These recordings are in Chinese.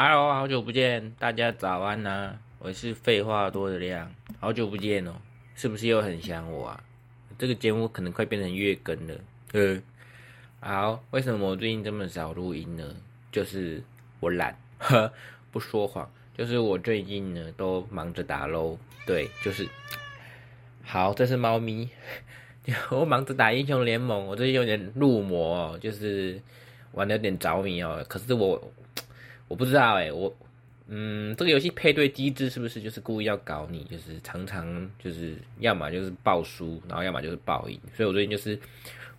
Hello，好久不见，大家早安呐！我是废话多的亮，好久不见哦，是不是又很想我啊？这个节目可能快变成月更了。呃，好，为什么我最近这么少录音呢？就是我懒，呵，不说谎，就是我最近呢都忙着打喽。对，就是好，这是猫咪，我忙着打英雄联盟，我最近有点入魔哦，就是玩的有点着迷哦。可是我。我不知道哎，我，嗯，这个游戏配对机制是不是就是故意要搞你？就是常常就是要么就是爆输，然后要么就是爆赢。所以我最近就是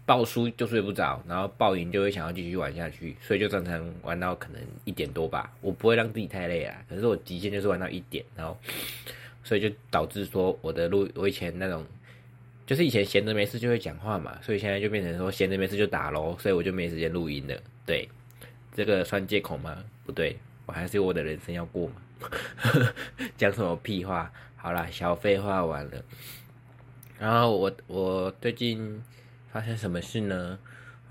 爆输就睡不着，然后爆赢就会想要继续玩下去，所以就常常玩到可能一点多吧。我不会让自己太累啊，可是我极限就是玩到一点，然后所以就导致说我的录，我以前那种就是以前闲着没事就会讲话嘛，所以现在就变成说闲着没事就打喽，所以我就没时间录音了。对，这个算借口吗？不对，我还是有我的人生要过嘛。讲什么屁话？好啦，小废话完了。然后我我最近发生什么事呢？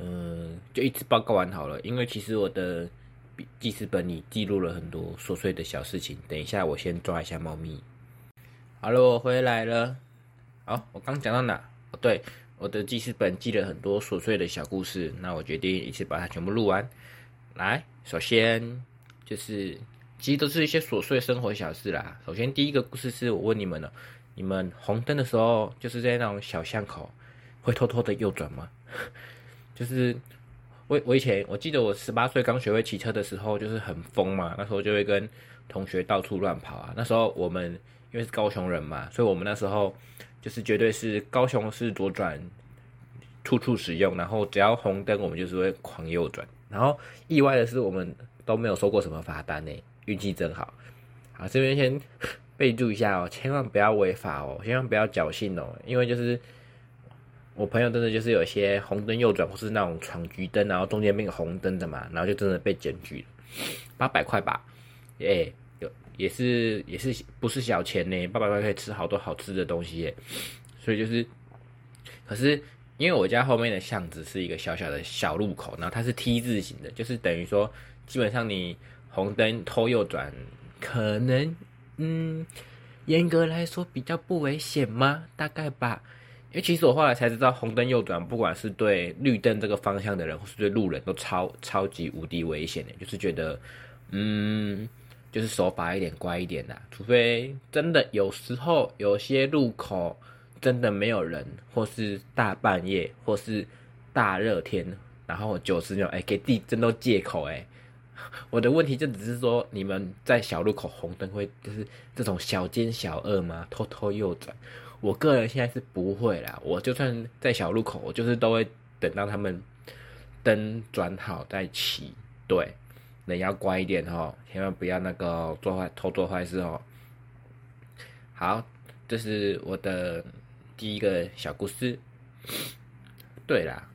嗯，就一直报告完好了。因为其实我的记事本里记录了很多琐碎的小事情。等一下，我先抓一下猫咪。好了，我回来了。好，我刚讲到哪？哦，对，我的记事本记了很多琐碎的小故事。那我决定一次把它全部录完。来，首先。就是，其实都是一些琐碎生活小事啦。首先，第一个故事是我问你们了：你们红灯的时候，就是在那种小巷口，会偷偷的右转吗？就是我我以前我记得我十八岁刚学会骑车的时候，就是很疯嘛，那时候就会跟同学到处乱跑啊。那时候我们因为是高雄人嘛，所以我们那时候就是绝对是高雄市左转，处处使用。然后只要红灯，我们就是会狂右转。然后意外的是我们。都没有收过什么罚单呢，运气真好。好，这边先 备注一下哦，千万不要违法哦，千万不要侥幸哦，因为就是我朋友真的就是有些红灯右转或是那种闯橘灯，然后中间没有红灯的嘛，然后就真的被检举了，八百块吧，哎，有也是也是不是小钱呢，八百块可以吃好多好吃的东西耶，所以就是，可是因为我家后面的巷子是一个小小的小路口，然后它是 T 字形的，就是等于说。基本上你红灯偷右转，可能嗯，严格来说比较不危险吗？大概吧。因为其实我后来才知道，红灯右转，不管是对绿灯这个方向的人，或是对路人都超超级无敌危险的。就是觉得，嗯，就是守法一点，乖一点的。除非真的有时候有些路口真的没有人，或是大半夜，或是大热天，然后九十秒，哎，给地震都借口，哎。我的问题就只是说，你们在小路口红灯会就是这种小奸小恶吗？偷偷右转？我个人现在是不会啦。我就算在小路口，我就是都会等到他们灯转好再骑。对，人要乖一点哦，千万不要那个做坏偷做坏事哦。好，这是我的第一个小故事。对啦。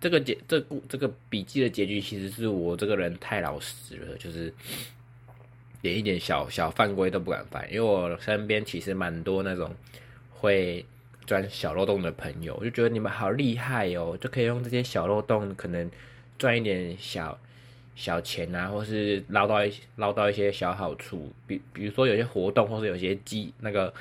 这个结这故这个笔记的结局，其实是我这个人太老实了，就是连一点小小犯规都不敢犯。因为我身边其实蛮多那种会钻小漏洞的朋友，我就觉得你们好厉害哦，就可以用这些小漏洞，可能赚一点小小钱啊，或是捞到一捞到一些小好处。比比如说有些活动，或是有些机那个。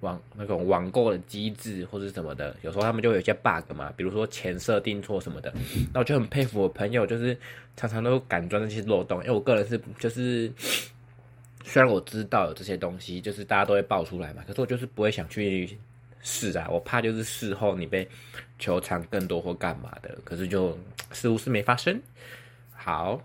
网那种网购的机制或者什么的，有时候他们就有些 bug 嘛，比如说钱设定错什么的，那我就很佩服我朋友，就是常常都敢钻那些漏洞。因为我个人是就是，虽然我知道有这些东西，就是大家都会爆出来嘛，可是我就是不会想去试啊，我怕就是事后你被求偿更多或干嘛的，可是就似乎是没发生。好，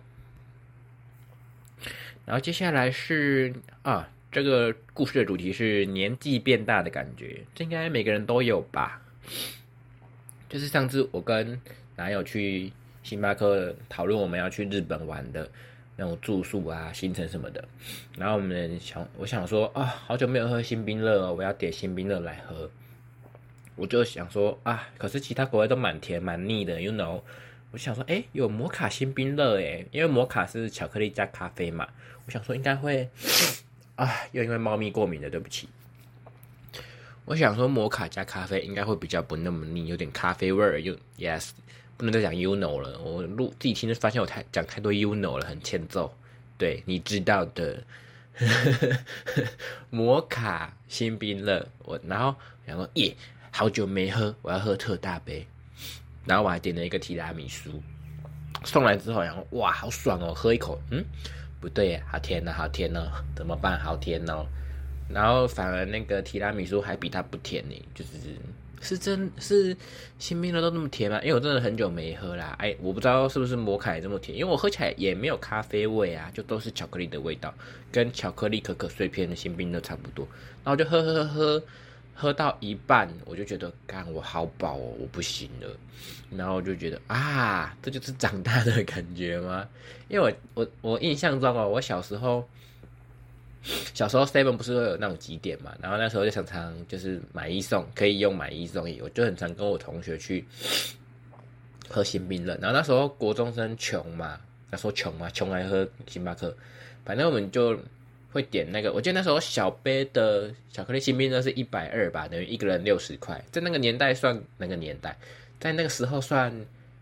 然后接下来是啊。这个故事的主题是年纪变大的感觉，这应该每个人都有吧？就是上次我跟男友去星巴克讨论我们要去日本玩的那种住宿啊、行程什么的，然后我们想，我想说啊，好久没有喝新冰乐了，我要点新冰乐来喝。我就想说啊，可是其他口味都蛮甜蛮腻的，you know？我想说，哎，有摩卡新冰乐哎，因为摩卡是巧克力加咖啡嘛，我想说应该会。啊，又因为猫咪过敏了，对不起。我想说，摩卡加咖啡应该会比较不那么腻，有点咖啡味儿。又 yes，不能再讲 you know 了。我录自己听就发现我太讲太多 you know 了，很欠揍。对，你知道的，摩卡新冰乐。我然后然后耶，好久没喝，我要喝特大杯。然后我还点了一个提拉米苏，送来之后，然后哇，好爽哦！喝一口，嗯，不对，好甜呢，好甜呢，怎么办？好甜哦。然后反而那个提拉米苏还比它不甜呢，就是是真是新冰乐都那么甜吗？因为我真的很久没喝啦，哎，我不知道是不是摩卡也这么甜，因为我喝起来也没有咖啡味啊，就都是巧克力的味道，跟巧克力可可碎片的新冰乐差不多。然后就喝喝喝喝，喝到一半我就觉得，干我好饱哦，我不行了。然后我就觉得啊，这就是长大的感觉吗？因为我我我印象中哦，我小时候。小时候 seven 不是会有那种几点嘛，然后那时候就常常就是买一送，可以用买一送一，我就很常跟我同学去喝新冰乐。然后那时候国中生穷嘛，那时候穷嘛，穷来喝星巴克，反正我们就会点那个。我记得那时候小杯的巧克力新冰乐是一百二吧，等于一个人六十块，在那个年代算那个年代，在那个时候算。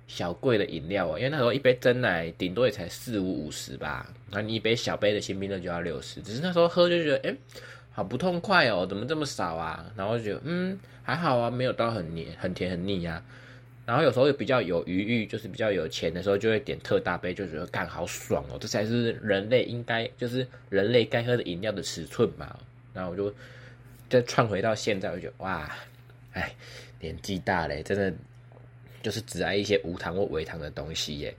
小贵的饮料哦，因为那时候一杯真奶顶多也才四五五十吧，然后你一杯小杯的新冰乐就要六十，只是那时候喝就觉得，哎，好不痛快哦，怎么这么少啊？然后就觉得，嗯，还好啊，没有到很黏、很甜、很腻呀。然后有时候又比较有余裕，就是比较有钱的时候，就会点特大杯，就觉得干好爽哦，这才是人类应该，就是人类该喝的饮料的尺寸嘛。然后我就再串回到现在，我就觉得，哇，哎，年纪大嘞，真的。就是只爱一些无糖或微糖的东西耶，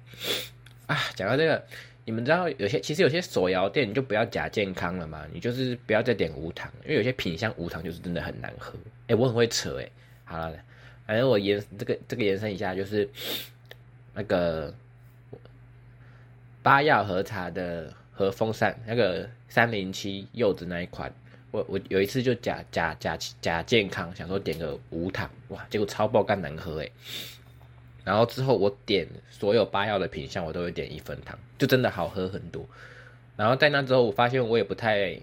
啊，讲到这个，你们知道有些其实有些手摇店你就不要假健康了嘛，你就是不要再点无糖，因为有些品相无糖就是真的很难喝。哎，我很会扯哎，好了，反正我延这个这个延伸一下，就是那个八药和茶的和风扇那个三零七柚子那一款，我我有一次就假假假假健康，想说点个无糖，哇，结果超爆干难喝哎。然后之后我点所有八药的品相，我都会点一分糖，就真的好喝很多。然后在那之后，我发现我也不太，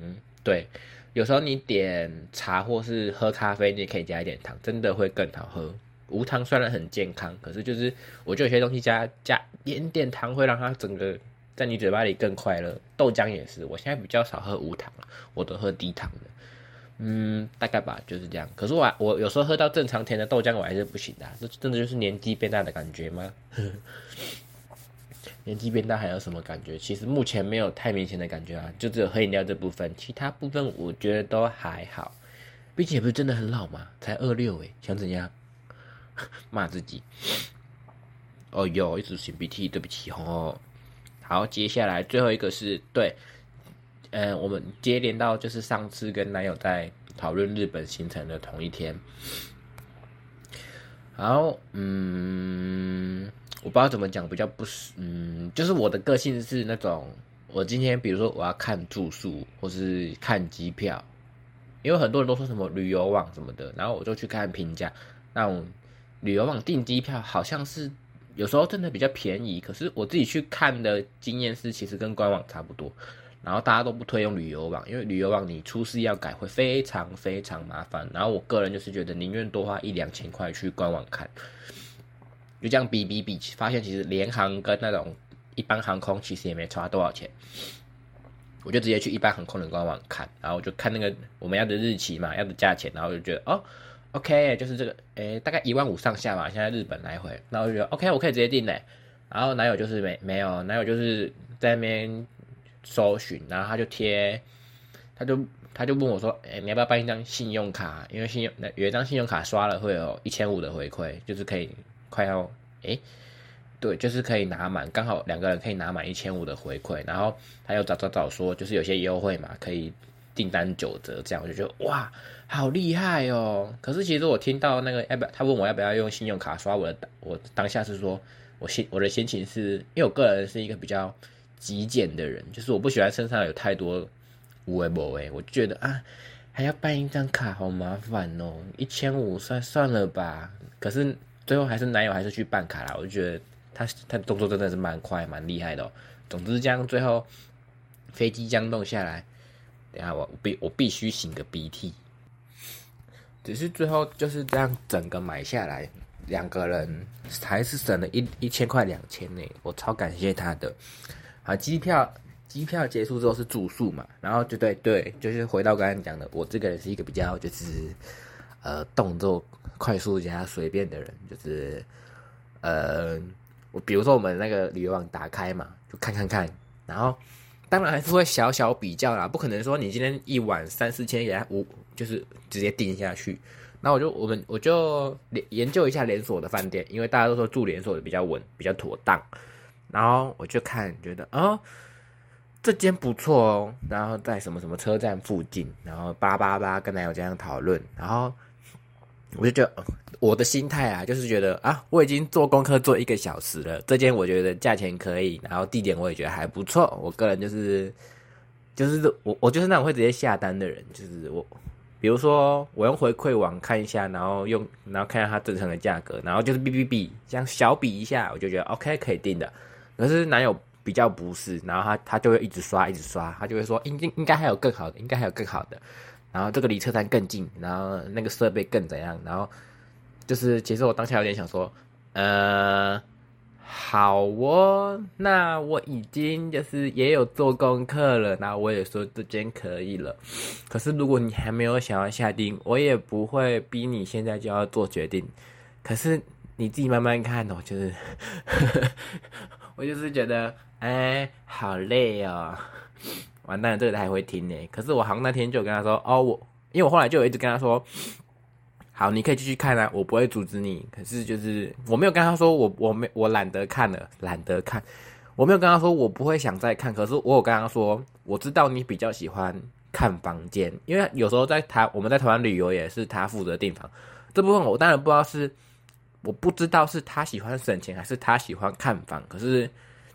嗯，对，有时候你点茶或是喝咖啡，你也可以加一点糖，真的会更好喝。无糖虽然很健康，可是就是我觉得有些东西加加点点糖会让它整个在你嘴巴里更快乐。豆浆也是，我现在比较少喝无糖了，我都喝低糖的。嗯，大概吧，就是这样。可是我我有时候喝到正常甜的豆浆，我还是不行的。这真的就是年纪变大的感觉吗？年纪变大还有什么感觉？其实目前没有太明显的感觉啊，就只有喝饮料这部分，其他部分我觉得都还好。毕竟也不是真的很老嘛，才二六诶，想怎样？骂自己。哦哟，一直擤鼻涕，对不起哦。好，接下来最后一个是对。嗯，我们接连到就是上次跟男友在讨论日本行程的同一天，然后嗯，我不知道怎么讲比较不是，嗯，就是我的个性是那种，我今天比如说我要看住宿或是看机票，因为很多人都说什么旅游网什么的，然后我就去看评价，那种旅游网订机票好像是有时候真的比较便宜，可是我自己去看的经验是其实跟官网差不多。然后大家都不推用旅游网，因为旅游网你出事要改会非常非常麻烦。然后我个人就是觉得宁愿多花一两千块去官网看，就这样比比比，发现其实联航跟那种一般航空其实也没差多少钱。我就直接去一般航空的官网看，然后就看那个我们要的日期嘛，要的价钱，然后就觉得哦，OK，就是这个，诶，大概一万五上下吧。现在日本来回，然后就觉得 OK，我可以直接订嘞。然后男友就是没没有，男友就是在那边。搜寻，然后他就贴，他就他就问我说：“哎，你要不要办一张信用卡？因为信用有一张信用卡刷了会有一千五的回馈，就是可以快要哎，对，就是可以拿满，刚好两个人可以拿满一千五的回馈。然后他又找找找说，就是有些优惠嘛，可以订单九折这样，我就觉得哇，好厉害哦！可是其实我听到那个要不要，他问我要不要用信用卡刷，我的我当下是说我心我的心情是因为我个人是一个比较。极简的人，就是我不喜欢身上有太多无为不为，我觉得啊，还要办一张卡，好麻烦哦，一千五算算了吧。可是最后还是男友还是去办卡啦，我就觉得他他动作真的是蛮快蛮厉害的哦。总之这样最后飞机降落下来，等下我必我必须擤个鼻涕。只是最后就是这样整个买下来，两个人还是省了一一千块两千呢，我超感谢他的。啊，机票机票结束之后是住宿嘛，然后就对对，就是回到刚才讲的，我这个人是一个比较就是呃动作快速加随便的人，就是呃我比如说我们那个旅游网打开嘛，就看看看，然后当然还是会小小比较啦，不可能说你今天一晚三四千也五就是直接定下去。那我就我们我就研究一下连锁的饭店，因为大家都说住连锁的比较稳，比较妥当。然后我就看，觉得啊，这间不错哦。然后在什么什么车站附近，然后叭叭叭跟男友这样讨论。然后我就觉得我的心态啊，就是觉得啊，我已经做功课做一个小时了，这间我觉得价钱可以，然后地点我也觉得还不错。我个人就是就是我我就是那种会直接下单的人，就是我。比如说，我用回馈网看一下，然后用，然后看一下它正常的价格，然后就是比比比，这样小比一下，我就觉得 OK 可以定的。可是男友比较不是，然后他他就会一直刷，一直刷，他就会说应应应该还有更好的，应该还有更好的，然后这个离车站更近，然后那个设备更怎样，然后就是其实我当下有点想说，呃。好哦，那我已经就是也有做功课了，那我也说这间可以了。可是如果你还没有想要下定，我也不会逼你现在就要做决定。可是你自己慢慢看哦，就是 我就是觉得，哎，好累哦。完蛋，这个他还会听呢。可是我好像那天就跟他说，哦，我因为我后来就一直跟他说。好，你可以继续看啊，我不会阻止你。可是就是我没有跟他说我我没我懒得看了，懒得看。我没有跟他说我不会想再看。可是我有跟他说，我知道你比较喜欢看房间，因为有时候在台我们在台湾旅游也是他负责订房这部分，我当然不知道是我不知道是他喜欢省钱还是他喜欢看房。可是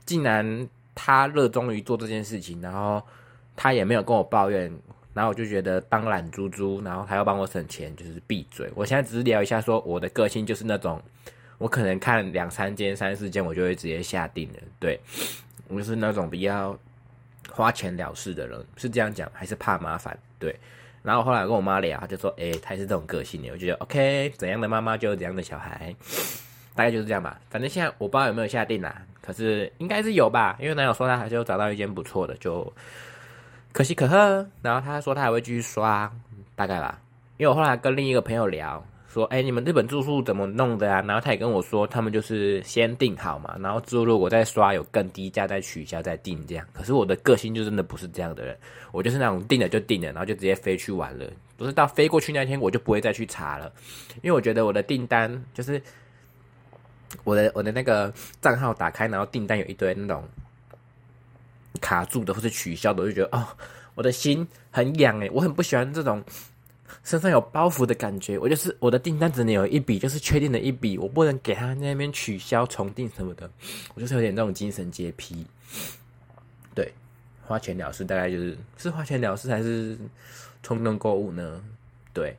既然他热衷于做这件事情，然后他也没有跟我抱怨。然后我就觉得当懒猪猪，然后还要帮我省钱，就是闭嘴。我现在只是聊一下，说我的个性就是那种，我可能看两三间、三四间，我就会直接下定了。对我就是那种比较花钱了事的人，是这样讲，还是怕麻烦？对。然后后来跟我妈聊，她就说：“哎，她是这种个性的。”我觉得 OK，怎样的妈妈就有怎样的小孩，大概就是这样吧。反正现在我不知道有没有下定啦，可是应该是有吧，因为男友说他还是有找到一间不错的，就。可喜可贺，然后他说他还会继续刷，大概吧。因为我后来跟另一个朋友聊，说，哎，你们日本住宿怎么弄的啊？然后他也跟我说，他们就是先订好嘛，然后之后如果再刷有更低价再取消再订这样。可是我的个性就真的不是这样的人，我就是那种订了就订了，然后就直接飞去玩了。不是到飞过去那天我就不会再去查了，因为我觉得我的订单就是我的我的那个账号打开，然后订单有一堆那种。卡住的或者取消的，我就觉得哦，我的心很痒诶，我很不喜欢这种身上有包袱的感觉。我就是我的订单只能有一笔，就是确定的一笔，我不能给他那边取消重订什么的。我就是有点那种精神洁癖。对，花钱了事大概就是是花钱了事还是冲动购物呢？对，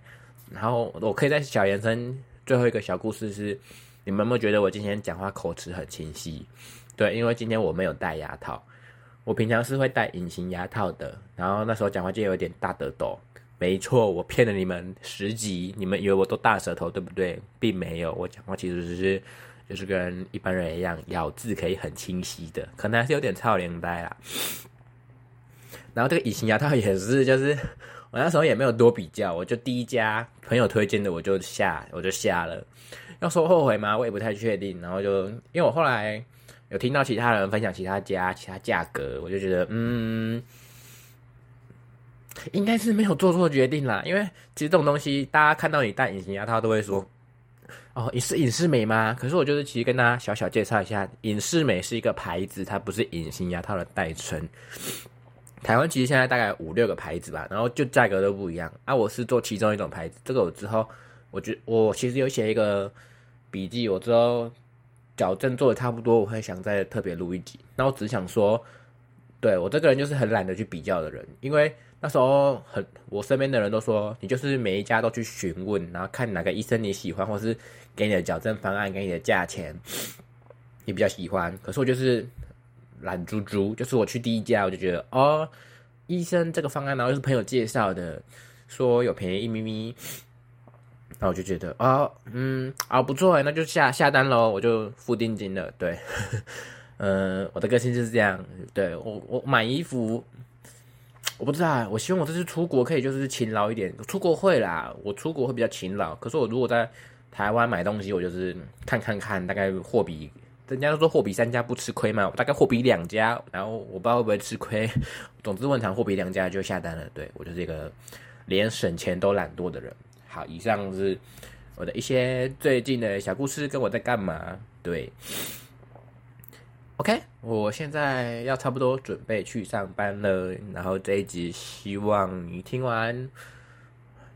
然后我可以在小延伸最后一个小故事是，你们有没有觉得我今天讲话口齿很清晰？对，因为今天我没有戴牙套。我平常是会戴隐形牙套的，然后那时候讲话就有点大得抖。没错，我骗了你们十集，你们以为我都大舌头对不对？并没有，我讲话其实是就是跟一般人一样，咬字可以很清晰的，可能还是有点超连带啦。然后这个隐形牙套也是，就是我那时候也没有多比较，我就第一家朋友推荐的，我就下我就下了。要说后悔吗？我也不太确定。然后就因为我后来。有听到其他人分享其他家、其他价格，我就觉得，嗯，应该是没有做错决定啦。因为其实这种东西，大家看到你戴隐形牙套都会说，哦，你是隐适美吗？可是我就是其实跟大家小小介绍一下，隐适美是一个牌子，它不是隐形牙套的代称。台湾其实现在大概五六个牌子吧，然后就价格都不一样。啊，我是做其中一种牌子，这个我之后，我觉我其实有写一个笔记，我之后。矫正做的差不多，我会想再特别录一集。那我只想说，对我这个人就是很懒得去比较的人，因为那时候很，我身边的人都说你就是每一家都去询问，然后看哪个医生你喜欢，或是给你的矫正方案，给你的价钱 你比较喜欢。可是我就是懒猪猪，就是我去第一家我就觉得哦，医生这个方案，然后又是朋友介绍的，说有便宜一咪咪。然后我就觉得啊，嗯，啊不错哎，那就下下单喽，我就付定金了。对，嗯，我的个性就是这样。对我，我买衣服，我不知道。我希望我这次出国可以就是勤劳一点。出国会啦，我出国会比较勤劳。可是我如果在台湾买东西，我就是看看看，大概货比人家都说货比三家不吃亏嘛，我大概货比两家，然后我不知道会不会吃亏。总之，问场货比两家就下单了。对我就是一个连省钱都懒惰的人。好，以上是我的一些最近的小故事，跟我在干嘛。对。OK，我现在要差不多准备去上班了。然后这一集希望你听完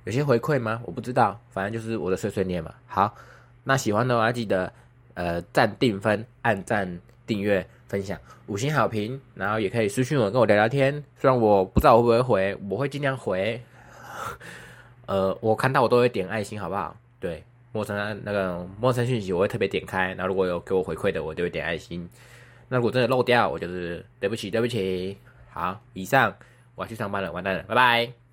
有些回馈吗？我不知道，反正就是我的碎碎念嘛。好，那喜欢的话记得呃赞定分、按赞、订阅、分享、五星好评，然后也可以私信我跟我聊聊天。虽然我不知道我会不会回，我会尽量回。呃，我看到我都会点爱心，好不好？对，陌生那个陌生讯息我会特别点开，然后如果有给我回馈的，我就会点爱心。那如果真的漏掉，我就是对不起，对不起。好，以上我要去上班了，完蛋了，拜拜。